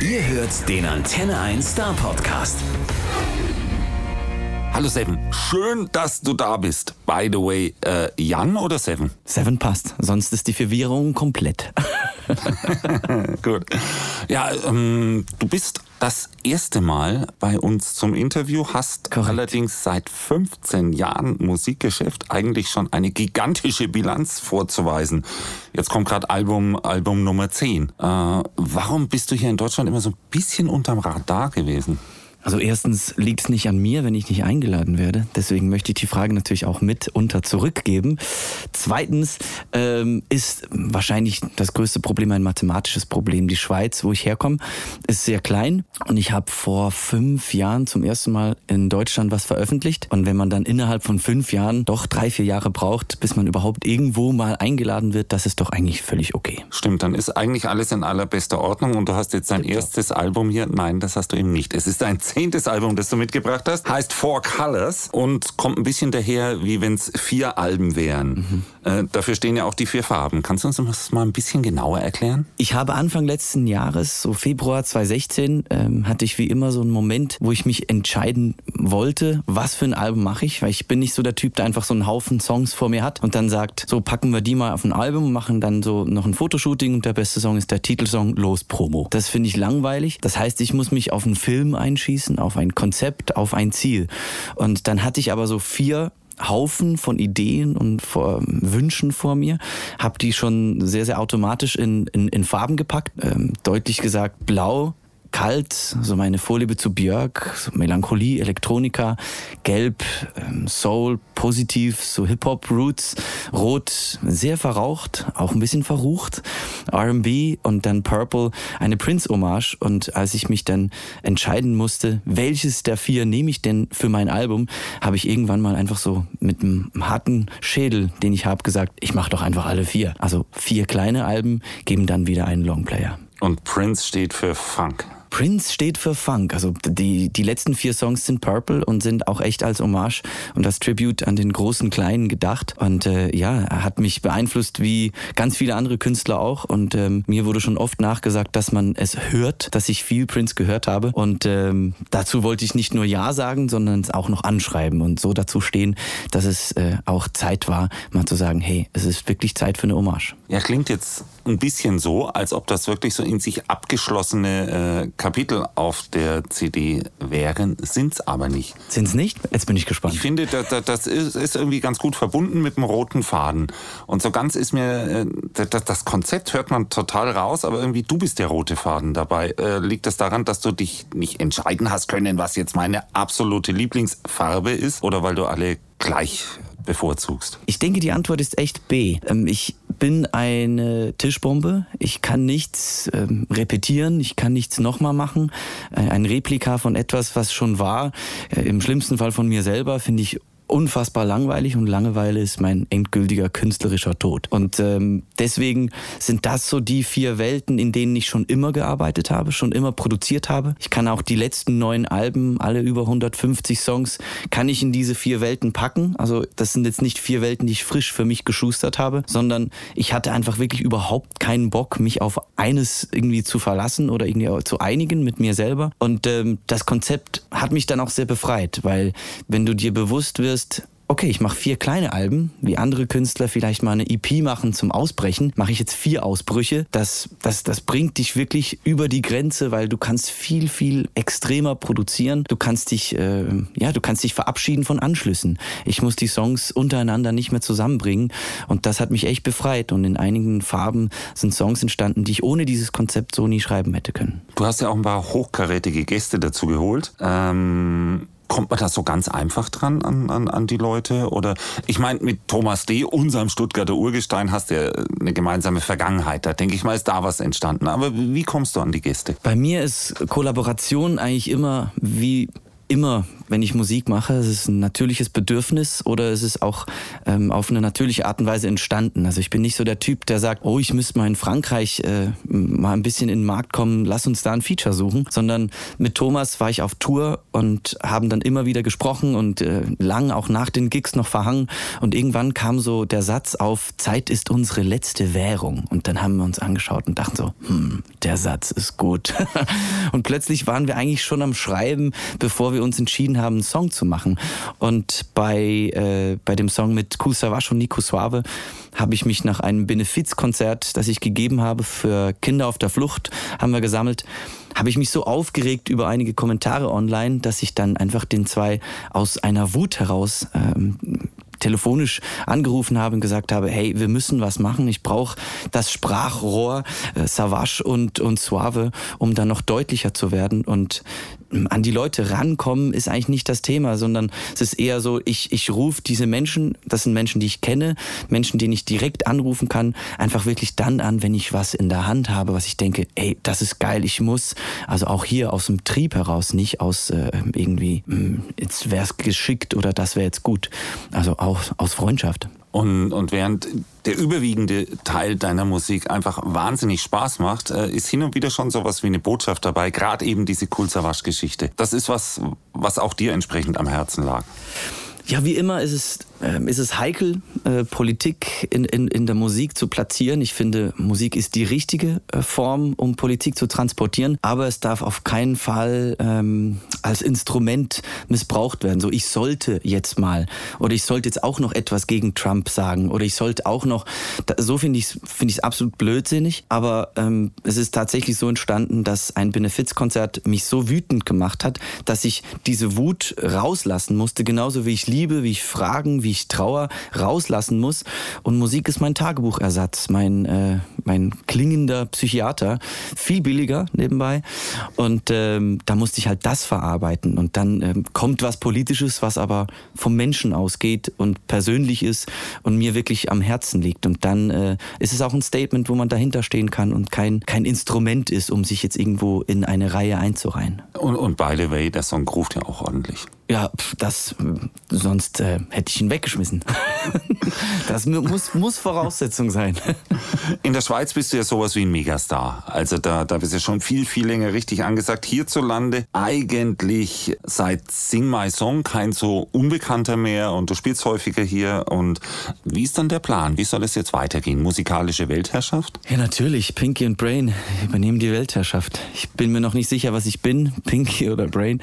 Ihr hört den Antenne 1 Star Podcast. Hallo Seven, schön, dass du da bist. By the way, äh, Jan oder Seven? Seven passt, sonst ist die Verwirrung komplett. Gut. Ja, ähm, du bist das erste Mal bei uns zum Interview, hast Korrekt. allerdings seit 15 Jahren Musikgeschäft eigentlich schon eine gigantische Bilanz vorzuweisen. Jetzt kommt gerade Album, Album Nummer 10. Äh, warum bist du hier in Deutschland immer so ein bisschen unterm Radar gewesen? Also erstens liegt es nicht an mir, wenn ich nicht eingeladen werde. Deswegen möchte ich die Frage natürlich auch mit unter zurückgeben. Zweitens ähm, ist wahrscheinlich das größte Problem ein mathematisches Problem. Die Schweiz, wo ich herkomme, ist sehr klein und ich habe vor fünf Jahren zum ersten Mal in Deutschland was veröffentlicht. Und wenn man dann innerhalb von fünf Jahren doch drei, vier Jahre braucht, bis man überhaupt irgendwo mal eingeladen wird, das ist doch eigentlich völlig okay. Stimmt, dann ist eigentlich alles in allerbester Ordnung und du hast jetzt dein erstes Album hier. Nein, das hast du eben nicht. Es ist dein zehntes Album, das du mitgebracht hast. Heißt Four Colors und kommt ein bisschen daher, wie wenn es vier Alben wären. Äh, dafür stehen ja auch die vier Farben. Kannst du uns das mal ein bisschen genauer erklären? Ich habe Anfang letzten Jahres, so Februar 2016, ähm, hatte ich wie immer so einen Moment, wo ich mich entscheiden wollte, was für ein Album mache ich, weil ich bin nicht so der Typ, der einfach so einen Haufen Songs vor mir hat und dann sagt, so packen wir die mal auf ein Album, machen dann so noch ein Fotoshooting und der beste Song ist der Titelsong Los Promo. Das finde ich langweilig. Das heißt, ich muss mich auf einen Film einschießen, auf ein Konzept, auf ein Ziel. Und dann hatte ich aber so vier Haufen von Ideen und vor, Wünschen vor mir, habe die schon sehr, sehr automatisch in, in, in Farben gepackt. Ähm, deutlich gesagt blau, kalt, so meine Vorliebe zu Björk, so Melancholie, Elektronika, gelb, ähm, Soul, positiv, so Hip-Hop-Roots, rot, sehr verraucht, auch ein bisschen verrucht, R&B und dann Purple, eine Prince-Hommage und als ich mich dann entscheiden musste, welches der vier nehme ich denn für mein Album, habe ich irgendwann mal einfach so mit einem harten Schädel, den ich habe, gesagt, ich mache doch einfach alle vier. Also vier kleine Alben geben dann wieder einen Longplayer. Und Prince steht für Funk. Prince steht für Funk. Also die, die letzten vier Songs sind Purple und sind auch echt als Hommage und als Tribute an den großen Kleinen gedacht. Und äh, ja, er hat mich beeinflusst wie ganz viele andere Künstler auch. Und ähm, mir wurde schon oft nachgesagt, dass man es hört, dass ich viel Prince gehört habe. Und ähm, dazu wollte ich nicht nur Ja sagen, sondern es auch noch anschreiben und so dazu stehen, dass es äh, auch Zeit war, mal zu sagen, hey, es ist wirklich Zeit für eine Hommage. Ja, klingt jetzt ein bisschen so, als ob das wirklich so in sich abgeschlossene äh, Kapitel auf der CD wären, sind's aber nicht. Sind's nicht? Jetzt bin ich gespannt. Ich finde, das, das ist, ist irgendwie ganz gut verbunden mit dem roten Faden. Und so ganz ist mir, äh, das, das Konzept hört man total raus, aber irgendwie du bist der rote Faden dabei. Äh, liegt das daran, dass du dich nicht entscheiden hast können, was jetzt meine absolute Lieblingsfarbe ist? Oder weil du alle gleich bevorzugst? Ich denke, die Antwort ist echt B. Ähm, Ich bin eine Tischbombe. Ich kann nichts ähm, repetieren, ich kann nichts nochmal machen. Äh, Ein Replika von etwas, was schon war, äh, im schlimmsten Fall von mir selber, finde ich unfassbar langweilig und Langeweile ist mein endgültiger künstlerischer Tod. Und ähm, deswegen sind das so die vier Welten, in denen ich schon immer gearbeitet habe, schon immer produziert habe. Ich kann auch die letzten neun Alben, alle über 150 Songs, kann ich in diese vier Welten packen. Also das sind jetzt nicht vier Welten, die ich frisch für mich geschustert habe, sondern ich hatte einfach wirklich überhaupt keinen Bock, mich auf eines irgendwie zu verlassen oder irgendwie zu einigen mit mir selber. Und ähm, das Konzept hat mich dann auch sehr befreit, weil wenn du dir bewusst wirst, okay, ich mache vier kleine Alben, wie andere Künstler vielleicht mal eine EP machen zum Ausbrechen, mache ich jetzt vier Ausbrüche. Das, das, das bringt dich wirklich über die Grenze, weil du kannst viel, viel extremer produzieren. Du kannst dich, äh, ja, du kannst dich verabschieden von Anschlüssen. Ich muss die Songs untereinander nicht mehr zusammenbringen und das hat mich echt befreit. Und in einigen Farben sind Songs entstanden, die ich ohne dieses Konzept so nie schreiben hätte können. Du hast ja auch ein paar hochkarätige Gäste dazu geholt. Ähm, kommt man da so ganz einfach dran an, an, an die Leute? Oder ich meine, mit Thomas D., unserem Stuttgarter Urgestein, hast du ja eine gemeinsame Vergangenheit. Da denke ich mal, ist da was entstanden. Aber wie kommst du an die Gäste? Bei mir ist Kollaboration eigentlich immer wie immer, wenn ich Musik mache, es ist ein natürliches Bedürfnis oder es ist auch ähm, auf eine natürliche Art und Weise entstanden. Also ich bin nicht so der Typ, der sagt, oh, ich müsste mal in Frankreich äh, mal ein bisschen in den Markt kommen, lass uns da ein Feature suchen, sondern mit Thomas war ich auf Tour und haben dann immer wieder gesprochen und äh, lang auch nach den Gigs noch verhangen und irgendwann kam so der Satz auf, Zeit ist unsere letzte Währung und dann haben wir uns angeschaut und dachten so, hm, der Satz ist gut. und plötzlich waren wir eigentlich schon am Schreiben, bevor wir uns entschieden haben, einen Song zu machen. Und bei, äh, bei dem Song mit Kusavasch und Nico Suave habe ich mich nach einem Benefizkonzert, das ich gegeben habe für Kinder auf der Flucht, haben wir gesammelt, habe ich mich so aufgeregt über einige Kommentare online, dass ich dann einfach den zwei aus einer Wut heraus ähm, telefonisch angerufen habe und gesagt habe, hey, wir müssen was machen. Ich brauche das Sprachrohr äh, Savage und, und Suave, um dann noch deutlicher zu werden. Und an die Leute rankommen ist eigentlich nicht das Thema, sondern es ist eher so, ich, ich rufe diese Menschen, das sind Menschen, die ich kenne, Menschen, die ich direkt anrufen kann, einfach wirklich dann an, wenn ich was in der Hand habe, was ich denke, ey, das ist geil, ich muss, also auch hier aus dem Trieb heraus, nicht aus äh, irgendwie, mh, hm, jetzt wäre es geschickt oder das wäre jetzt gut, also auch aus Freundschaft. Und, und während der überwiegende Teil deiner Musik einfach wahnsinnig Spaß macht, äh, ist hin und wieder schon sowas wie eine Botschaft dabei, gerade eben diese Kulzawasch-Geschichte. Das ist was, was auch dir entsprechend am Herzen lag. Ja, wie immer ist es, ist es heikel, äh, Politik in, in, in der Musik zu platzieren. Ich finde, Musik ist die richtige äh, Form, um Politik zu transportieren, aber es darf auf keinen Fall ähm, als Instrument missbraucht werden. So, ich sollte jetzt mal oder ich sollte jetzt auch noch etwas gegen Trump sagen oder ich sollte auch noch, so finde ich es find absolut blödsinnig, aber ähm, es ist tatsächlich so entstanden, dass ein Benefizkonzert mich so wütend gemacht hat, dass ich diese Wut rauslassen musste, genauso wie ich Liebe, wie ich Fragen, wie ich Trauer rauslassen muss. Und Musik ist mein Tagebuchersatz, mein, äh, mein klingender Psychiater. Viel billiger nebenbei. Und ähm, da musste ich halt das verarbeiten. Und dann ähm, kommt was Politisches, was aber vom Menschen ausgeht und persönlich ist und mir wirklich am Herzen liegt. Und dann äh, ist es auch ein Statement, wo man dahinter stehen kann und kein, kein Instrument ist, um sich jetzt irgendwo in eine Reihe einzureihen. Und, und by the way, der Song ruft ja auch ordentlich. Ja, das, sonst äh, hätte ich ihn weggeschmissen. das muss, muss Voraussetzung sein. In der Schweiz bist du ja sowas wie ein Megastar. Also da, da bist du schon viel, viel länger richtig angesagt. Hierzulande eigentlich seit Sing My Song kein so Unbekannter mehr und du spielst häufiger hier. Und wie ist dann der Plan? Wie soll es jetzt weitergehen? Musikalische Weltherrschaft? Ja, natürlich. Pinky und Brain übernehmen die Weltherrschaft. Ich bin mir noch nicht sicher, was ich bin, Pinky oder Brain.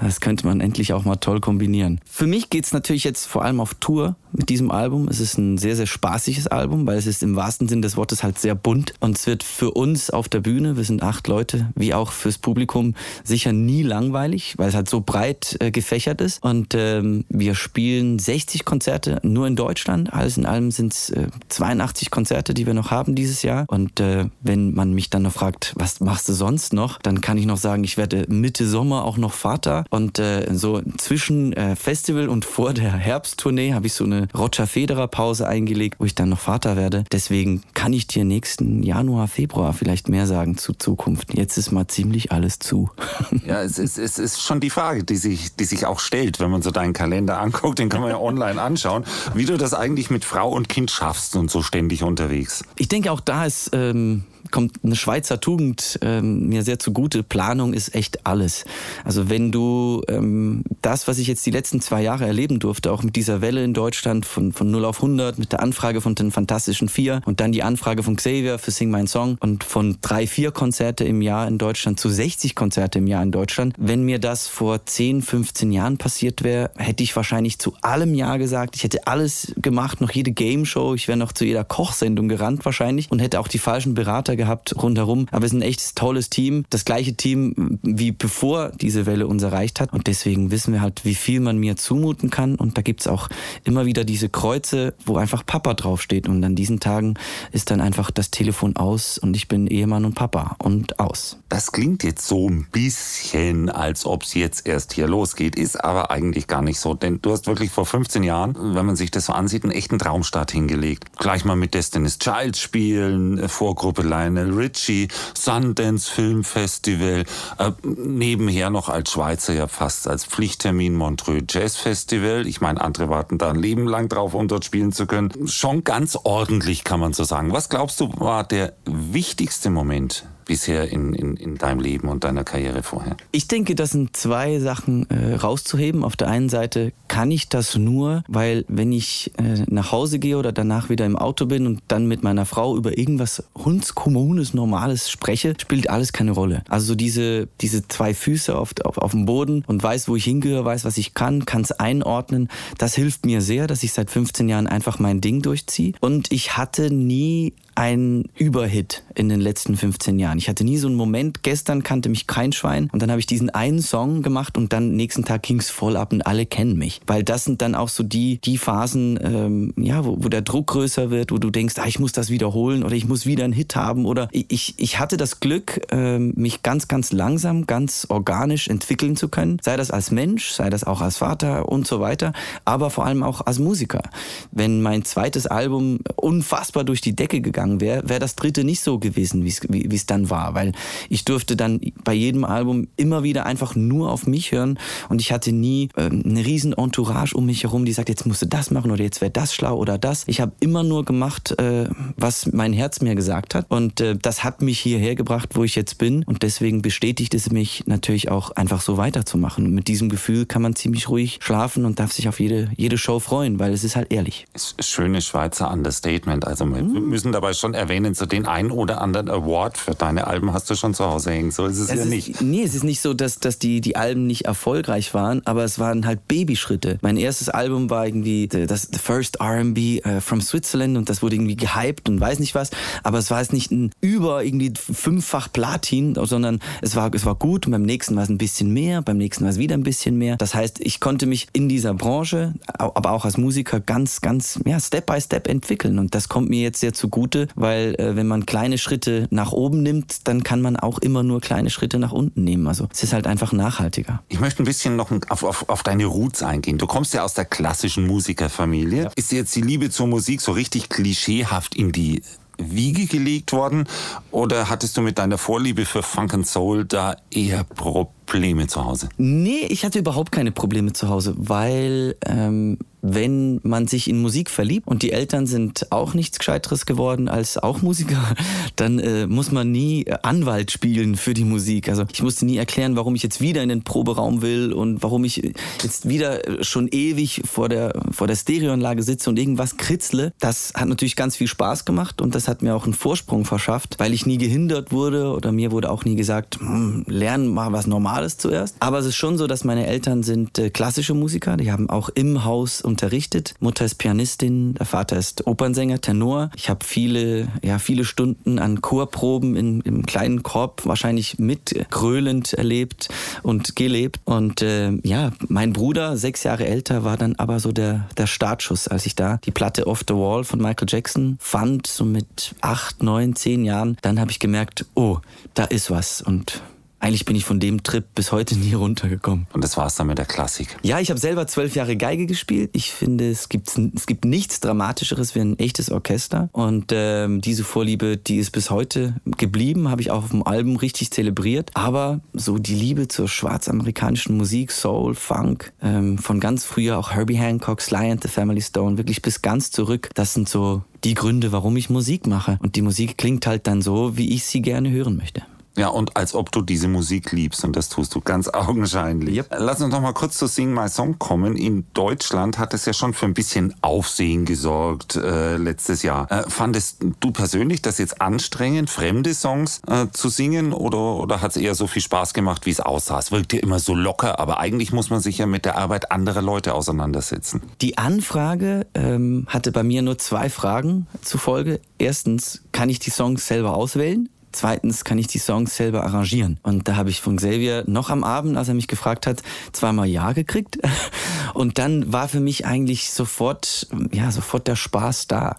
Das könnte man endlich auch auch mal toll kombinieren. Für mich geht es natürlich jetzt vor allem auf Tour mit diesem Album. Es ist ein sehr, sehr spaßiges Album, weil es ist im wahrsten Sinn des Wortes halt sehr bunt. Und es wird für uns auf der Bühne, wir sind acht Leute, wie auch fürs Publikum sicher nie langweilig, weil es halt so breit äh, gefächert ist. Und ähm, wir spielen 60 Konzerte nur in Deutschland. Alles in allem sind es äh, 82 Konzerte, die wir noch haben dieses Jahr. Und äh, wenn man mich dann noch fragt, was machst du sonst noch, dann kann ich noch sagen, ich werde Mitte Sommer auch noch Vater. Und äh, so zwischen äh, Festival und vor der Herbsttournee habe ich so eine Roger Federer Pause eingelegt, wo ich dann noch Vater werde. Deswegen kann ich dir nächsten Januar, Februar vielleicht mehr sagen zu Zukunft. Jetzt ist mal ziemlich alles zu. Ja, es ist, es ist schon die Frage, die sich, die sich auch stellt, wenn man so deinen Kalender anguckt, den kann man ja online anschauen, wie du das eigentlich mit Frau und Kind schaffst und so ständig unterwegs. Ich denke, auch da ist ähm, kommt eine Schweizer Tugend ähm, mir sehr zugute. Planung ist echt alles. Also wenn du ähm, das, was ich jetzt die letzten zwei Jahre erleben durfte, auch mit dieser Welle in Deutschland von, von 0 auf 100, mit der Anfrage von den Fantastischen Vier und dann die Anfrage von Xavier für Sing My Song und von drei, vier Konzerte im Jahr in Deutschland zu 60 Konzerte im Jahr in Deutschland. Wenn mir das vor 10, 15 Jahren passiert wäre, hätte ich wahrscheinlich zu allem Ja gesagt. Ich hätte alles gemacht, noch jede Game Show. Ich wäre noch zu jeder Kochsendung gerannt wahrscheinlich und hätte auch die falschen Berater gehabt rundherum. Aber wir sind ein echt tolles Team. Das gleiche Team wie bevor diese Welle uns erreicht hat. Und deswegen wissen wir halt, wie viel man mir zumuten kann. Und da gibt's auch immer wieder diese Kreuze, wo einfach Papa draufsteht. Und an diesen Tagen ist dann einfach das Telefon aus und ich bin Ehemann und Papa und aus. Das klingt jetzt so ein bisschen, als ob es jetzt erst hier losgeht, ist aber eigentlich gar nicht so. Denn du hast wirklich vor 15 Jahren, wenn man sich das so ansieht, einen echten Traumstart hingelegt. Gleich mal mit Destiny's Child spielen, Vorgruppe Lionel Ritchie, Sundance Film Festival, äh, nebenher noch als Schweizer ja fast als Pflichttermin Montreux Jazz Festival. Ich meine, andere warten da ein Leben lang drauf, um dort spielen zu können. Schon ganz ordentlich, kann man so sagen. Was glaubst du, war der wichtigste Moment bisher in, in, in deinem Leben und deiner Karriere vorher? Ich denke, das sind zwei Sachen äh, rauszuheben. Auf der einen Seite kann ich das nur, weil wenn ich äh, nach Hause gehe oder danach wieder im Auto bin und dann mit meiner Frau über irgendwas hundskommunes, normales spreche, spielt alles keine Rolle. Also so diese, diese zwei Füße auf, auf, auf dem Boden und weiß, wo ich hingehöre, weiß, was ich kann, kann es einordnen. Das hilft mir sehr, dass ich seit 15 Jahren einfach mein Ding durchziehe. Und ich hatte nie ein Überhit in den letzten 15 Jahren. Ich hatte nie so einen Moment, gestern kannte mich kein Schwein und dann habe ich diesen einen Song gemacht und dann nächsten Tag ging es voll ab und alle kennen mich. Weil das sind dann auch so die, die Phasen, ähm, ja, wo, wo der Druck größer wird, wo du denkst, ah, ich muss das wiederholen oder ich muss wieder einen Hit haben oder ich, ich hatte das Glück, ähm, mich ganz, ganz langsam, ganz organisch entwickeln zu können. Sei das als Mensch, sei das auch als Vater und so weiter, aber vor allem auch als Musiker. Wenn mein zweites Album unfassbar durch die Decke gegangen gegangen wäre, wäre das dritte nicht so gewesen, wie es dann war. Weil ich durfte dann bei jedem Album immer wieder einfach nur auf mich hören und ich hatte nie äh, eine riesen Entourage um mich herum, die sagt, jetzt musst du das machen oder jetzt wäre das schlau oder das. Ich habe immer nur gemacht, äh, was mein Herz mir gesagt hat und äh, das hat mich hierher gebracht, wo ich jetzt bin und deswegen bestätigt es mich natürlich auch einfach so weiterzumachen. Mit diesem Gefühl kann man ziemlich ruhig schlafen und darf sich auf jede, jede Show freuen, weil es ist halt ehrlich. Schönes Schweizer Understatement. Also wir mm. müssen dabei schon erwähnen, so den einen oder anderen Award für deine Alben hast du schon zu Hause hängen. So ist es, es ja ist, nicht. Nee, es ist nicht so, dass, dass die, die Alben nicht erfolgreich waren, aber es waren halt Babyschritte. Mein erstes Album war irgendwie das The First R&B uh, from Switzerland und das wurde irgendwie gehypt und weiß nicht was, aber es war jetzt nicht ein über irgendwie fünffach Platin, sondern es war, es war gut und beim nächsten war es ein bisschen mehr, beim nächsten war es wieder ein bisschen mehr. Das heißt, ich konnte mich in dieser Branche, aber auch als Musiker ganz, ganz, ja, Step by Step entwickeln und das kommt mir jetzt sehr zugute, weil äh, wenn man kleine Schritte nach oben nimmt, dann kann man auch immer nur kleine Schritte nach unten nehmen. Also es ist halt einfach nachhaltiger. Ich möchte ein bisschen noch auf, auf, auf deine Roots eingehen. Du kommst ja aus der klassischen Musikerfamilie. Ja. Ist dir jetzt die Liebe zur Musik so richtig klischeehaft in die Wiege gelegt worden? Oder hattest du mit deiner Vorliebe für Funk and Soul da eher Probleme zu Hause? Nee, ich hatte überhaupt keine Probleme zu Hause, weil ähm, wenn man sich in Musik verliebt und die Eltern sind auch nichts Gescheiteres geworden als auch Musiker, dann äh, muss man nie Anwalt spielen für die Musik. Also ich musste nie erklären, warum ich jetzt wieder in den Proberaum will und warum ich jetzt wieder schon ewig vor der, vor der Stereoanlage sitze und irgendwas kritzle. Das hat natürlich ganz viel Spaß gemacht und das hat mir auch einen Vorsprung verschafft, weil ich nie gehindert wurde oder mir wurde auch nie gesagt, hm, lernen mal was Normales zuerst. Aber es ist schon so, dass meine Eltern sind äh, klassische Musiker, die haben auch im Haus unterrichtet. Mutter ist Pianistin, der Vater ist Opernsänger, Tenor. Ich habe viele, ja, viele Stunden an Chorproben in, im kleinen Korb wahrscheinlich mit gröhlend erlebt und gelebt. Und äh, ja, mein Bruder, sechs Jahre älter, war dann aber so der, der Startschuss, als ich da die Platte Off the Wall von Michael Jackson fand, so mit acht, neun, zehn Jahren. Dann habe ich gemerkt, oh, da ist was. Und eigentlich bin ich von dem Trip bis heute nie runtergekommen. Und das war es dann mit der Klassik? Ja, ich habe selber zwölf Jahre Geige gespielt. Ich finde, es gibt, es gibt nichts Dramatischeres wie ein echtes Orchester. Und ähm, diese Vorliebe, die ist bis heute geblieben, habe ich auch auf dem Album richtig zelebriert. Aber so die Liebe zur schwarzamerikanischen Musik, Soul, Funk, ähm, von ganz früher auch Herbie Hancock, Sly and the Family Stone, wirklich bis ganz zurück, das sind so die Gründe, warum ich Musik mache. Und die Musik klingt halt dann so, wie ich sie gerne hören möchte. Ja, und als ob du diese Musik liebst und das tust du ganz augenscheinlich. Yep. Lass uns noch mal kurz zu Sing My Song kommen. In Deutschland hat es ja schon für ein bisschen Aufsehen gesorgt äh, letztes Jahr. Äh, fandest du persönlich das jetzt anstrengend, fremde Songs äh, zu singen oder, oder hat es eher so viel Spaß gemacht, wie es aussah? Es wirkt ja immer so locker, aber eigentlich muss man sich ja mit der Arbeit anderer Leute auseinandersetzen. Die Anfrage ähm, hatte bei mir nur zwei Fragen zufolge. Erstens, kann ich die Songs selber auswählen? Zweitens kann ich die Songs selber arrangieren. Und da habe ich von Xavier noch am Abend, als er mich gefragt hat, zweimal Ja gekriegt. Und dann war für mich eigentlich sofort, ja, sofort der Spaß da.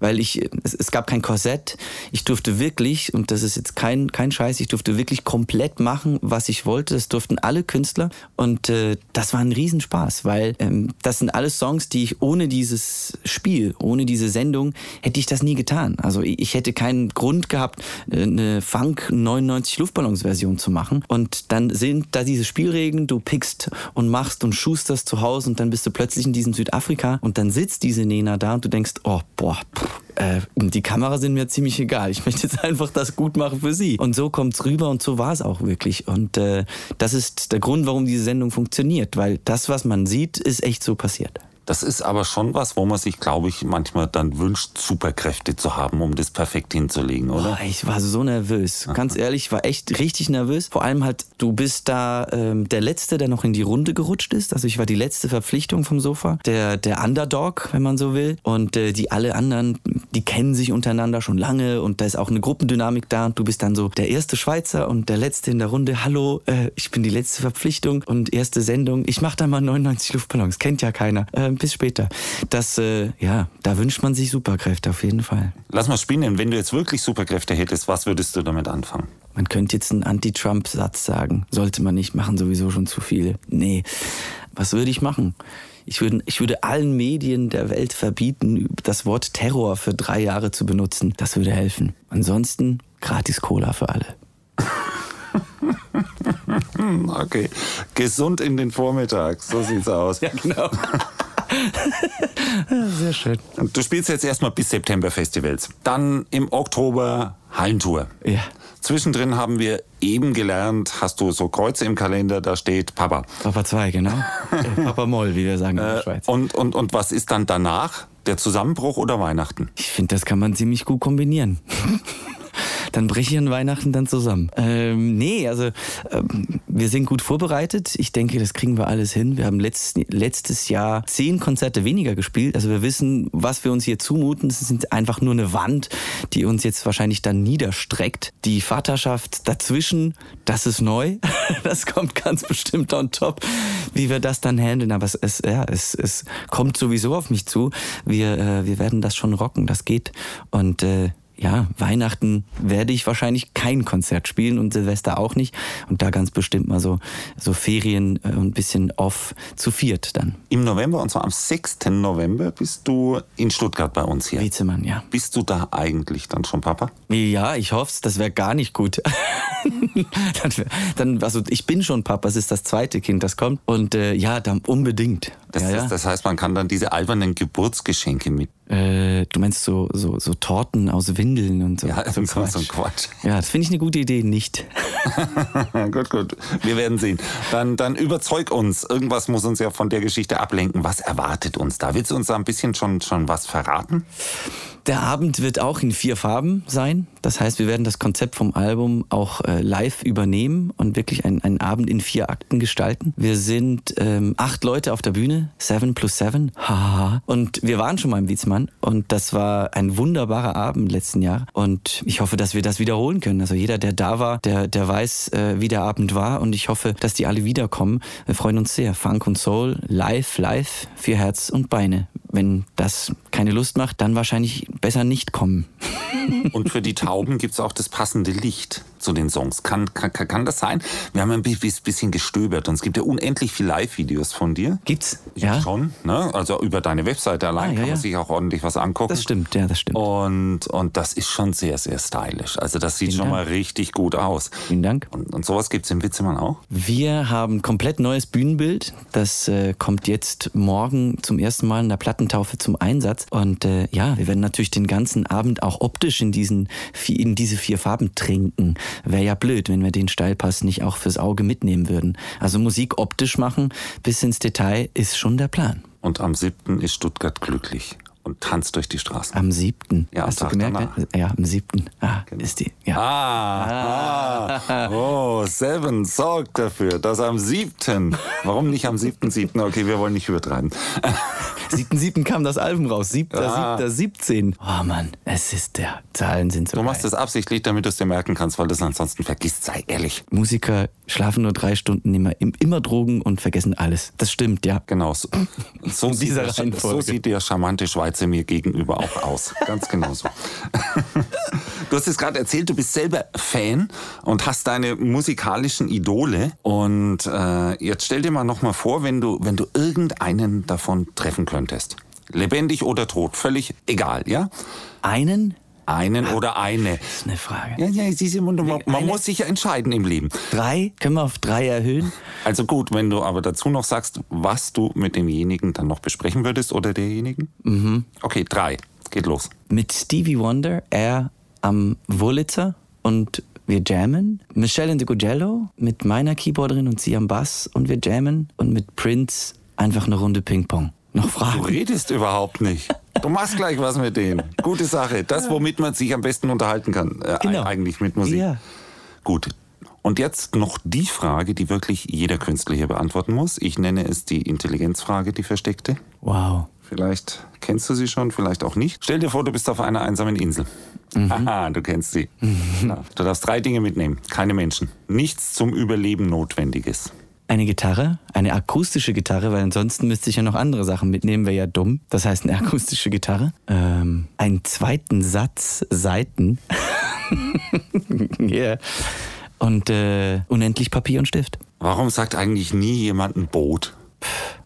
Weil ich, es, es gab kein Korsett. Ich durfte wirklich, und das ist jetzt kein, kein Scheiß, ich durfte wirklich komplett machen, was ich wollte. Das durften alle Künstler. Und äh, das war ein Riesenspaß, weil ähm, das sind alles Songs, die ich ohne dieses Spiel, ohne diese Sendung, hätte ich das nie getan. Also ich hätte keinen Grund gehabt, äh, eine Funk 99 Luftballons-Version zu machen. Und dann sind da diese Spielregeln, du pickst und machst und schusterst zu Hause und dann bist du plötzlich in diesem Südafrika und dann sitzt diese Nena da und du denkst, oh, boah, pff, äh, die Kamera sind mir ziemlich egal. Ich möchte jetzt einfach das gut machen für sie. Und so kommt's rüber und so war es auch wirklich. Und äh, das ist der Grund, warum diese Sendung funktioniert, weil das, was man sieht, ist echt so passiert. Das ist aber schon was, wo man sich, glaube ich, manchmal dann wünscht, Superkräfte zu haben, um das perfekt hinzulegen, oder? Boah, ich war so nervös. Ganz ehrlich, ich war echt richtig nervös. Vor allem halt, du bist da ähm, der Letzte, der noch in die Runde gerutscht ist. Also ich war die letzte Verpflichtung vom Sofa. Der, der Underdog, wenn man so will. Und äh, die alle anderen, die kennen sich untereinander schon lange und da ist auch eine Gruppendynamik da. Und du bist dann so der erste Schweizer und der Letzte in der Runde. Hallo, äh, ich bin die letzte Verpflichtung und erste Sendung. Ich mach da mal 99 Luftballons. Kennt ja keiner. Ähm, bis später. Das, äh, ja, da wünscht man sich Superkräfte auf jeden Fall. Lass mal spinnen. Wenn du jetzt wirklich Superkräfte hättest, was würdest du damit anfangen? Man könnte jetzt einen Anti-Trump-Satz sagen. Sollte man nicht machen, sowieso schon zu viele. Nee, was würde ich machen? Ich würde, ich würde allen Medien der Welt verbieten, das Wort Terror für drei Jahre zu benutzen. Das würde helfen. Ansonsten gratis Cola für alle. Okay. Gesund in den Vormittag. So sieht's aus. Ja, genau. Sehr schön. Du spielst jetzt erstmal bis September Festivals. Dann im Oktober Hallentour. Ja. Zwischendrin haben wir eben gelernt, hast du so Kreuze im Kalender, da steht Papa. Papa 2, genau. Äh, Papa Moll, wie wir sagen in der Äh, Schweiz. und, und, und was ist dann danach? Der Zusammenbruch oder Weihnachten? Ich finde, das kann man ziemlich gut kombinieren. dann breche ich an Weihnachten dann zusammen. Ähm, nee, also ähm, wir sind gut vorbereitet. Ich denke, das kriegen wir alles hin. Wir haben letzt, letztes Jahr zehn Konzerte weniger gespielt. Also wir wissen, was wir uns hier zumuten. Es sind einfach nur eine Wand, die uns jetzt wahrscheinlich dann niederstreckt. Die Vaterschaft dazwischen, das ist neu. Das kommt ganz bestimmt on top, wie wir das dann handeln. Aber es, es, ja, es, es kommt sowieso auf mich zu. Wir, äh, wir werden das schon rocken. Das geht. Und äh, ja, Weihnachten werde ich wahrscheinlich kein Konzert spielen und Silvester auch nicht. Und da ganz bestimmt mal so, so Ferien äh, und ein bisschen off zu viert dann. Im November, und zwar am 6. November, bist du in Stuttgart bei uns hier. Witzemann, ja. Bist du da eigentlich dann schon Papa? Ja, ich hoffe Das wäre gar nicht gut. dann, wär, dann, also ich bin schon Papa. Es ist das zweite Kind, das kommt. Und äh, ja, dann unbedingt. Das, ja, ja. Ist, das heißt, man kann dann diese albernen Geburtsgeschenke mit. Äh, du meinst so, so, so Torten aus Windeln und so. Ja, so so, so ein Quatsch. Ja, das finde ich eine gute Idee, nicht. gut, gut. Wir werden sehen. Dann, dann überzeug uns. Irgendwas muss uns ja von der Geschichte ablenken. Was erwartet uns da? Willst du uns da ein bisschen schon, schon was verraten? Der Abend wird auch in vier Farben sein. Das heißt, wir werden das Konzept vom Album auch äh, live übernehmen und wirklich einen, einen Abend in vier Akten gestalten. Wir sind ähm, acht Leute auf der Bühne, seven plus seven, haha. Und wir waren schon mal im Wiesmann und das war ein wunderbarer Abend letzten Jahr. Und ich hoffe, dass wir das wiederholen können. Also jeder, der da war, der, der weiß, äh, wie der Abend war. Und ich hoffe, dass die alle wiederkommen. Wir freuen uns sehr. Funk und Soul, live, live, für Herz und Beine. Wenn das keine Lust macht, dann wahrscheinlich besser nicht kommen. Und für die Tauben gibt es auch das passende Licht zu den Songs. Kann, kann, kann das sein? Wir haben ein bi- bi- bisschen gestöbert und es gibt ja unendlich viel Live-Videos von dir. Gibt's? Ja. Schon, ne? Also über deine Webseite allein Ah, ja, kann man ja. sich auch ordentlich was angucken. Das stimmt, ja, das stimmt. Und, und das ist schon sehr, sehr stylisch. Also das sieht Vielen schon Dank. mal richtig gut aus. Vielen Dank. Und, und sowas gibt's im Witzemann auch? Wir haben komplett neues Bühnenbild. Das äh, kommt jetzt morgen zum ersten Mal in der Plattentaufe zum Einsatz. Und äh, ja, wir werden natürlich den ganzen Abend auch optisch in, diesen, in diese vier Farben trinken. Wäre ja blöd, wenn wir den Steilpass nicht auch fürs Auge mitnehmen würden. Also Musik optisch machen bis ins Detail ist schon der Plan. Und am 7. ist Stuttgart glücklich und tanzt durch die Straßen. Am siebten. Ja, am Hast du gemerkt? danach. Ja, am siebten. Ah, ist die. Ja. Ah, ah, oh, Seven sorgt dafür, dass am 7. Warum nicht am 7.7.? Okay, wir wollen nicht übertreiben. Siebten, siebten kam das Album raus. Siebter, Ah. siebter, siebzehn. Oh Mann, es ist der. Zahlen sind so Du machst geil. das absichtlich, damit du es dir merken kannst, weil du es ansonsten vergisst, sei ehrlich. Musiker schlafen nur drei Stunden, nehmen immer, immer Drogen und vergessen alles. Das stimmt, ja. Genau, so, so, sieht, der, so sieht der charmante Schweizer mir gegenüber auch aus. Ganz genau so. Du hast es gerade erzählt, du bist selber Fan und hast deine musikalischen Idole. Und äh, jetzt stell dir mal noch mal vor, wenn du, wenn du irgendeinen davon treffen könntest. Lebendig oder tot, völlig egal, ja? Einen? Einen oder eine. Das ist eine Frage. Ja, ja, du, man, man muss sich ja entscheiden im Leben. Drei? Können wir auf drei erhöhen? Also gut, wenn du aber dazu noch sagst, was du mit demjenigen dann noch besprechen würdest oder derjenigen. Mhm. Okay, drei. Geht los. Mit Stevie Wonder, er am Wurlitzer und wir jammen. Michelle Indigogello mit meiner Keyboarderin und sie am Bass und wir jammen. Und mit Prince einfach eine Runde Ping-Pong. Noch Du Fragen? redest überhaupt nicht. Du machst gleich was mit denen. Gute Sache. Das, womit man sich am besten unterhalten kann. Äh, Genau. Eigentlich mit Musik. Ja. Gut. Und jetzt noch die Frage, die wirklich jeder Künstler hier beantworten muss. Ich nenne es die Intelligenzfrage, die versteckte. Wow. Vielleicht kennst du sie schon, vielleicht auch nicht. Stell dir vor, du bist auf einer einsamen Insel. Aha, du kennst sie. Na, du darfst drei Dinge mitnehmen. Keine Menschen. Nichts zum Überleben Notwendiges. Eine Gitarre, eine akustische Gitarre, weil ansonsten müsste ich ja noch andere Sachen mitnehmen, wäre ja dumm. Das heißt eine akustische Gitarre. Ähm, einen zweiten Satz Seiten. yeah. Und äh, unendlich Papier und Stift. Warum sagt eigentlich nie jemand ein Boot?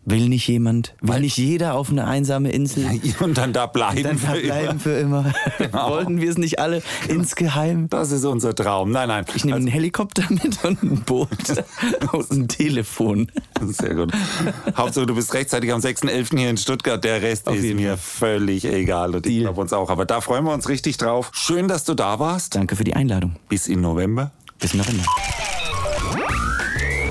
Will nicht jemand, will nicht jeder auf eine einsame Insel Und dann da bleiben. dann für verbleiben immer. für immer. Wollten wir es nicht alle insgeheim? Das ist unser Traum. Nein, nein. Ich nehme einen Helikopter mit und ein Boot und ein Telefon. Sehr gut. Hauptsache, du bist rechtzeitig am 6.11. hier in Stuttgart. Der Rest Auf ist mir völlig egal. Und ich glaube uns auch. Aber da freuen wir uns richtig drauf. Schön, dass du da warst. Danke für die Einladung. Bis in November. Bis November.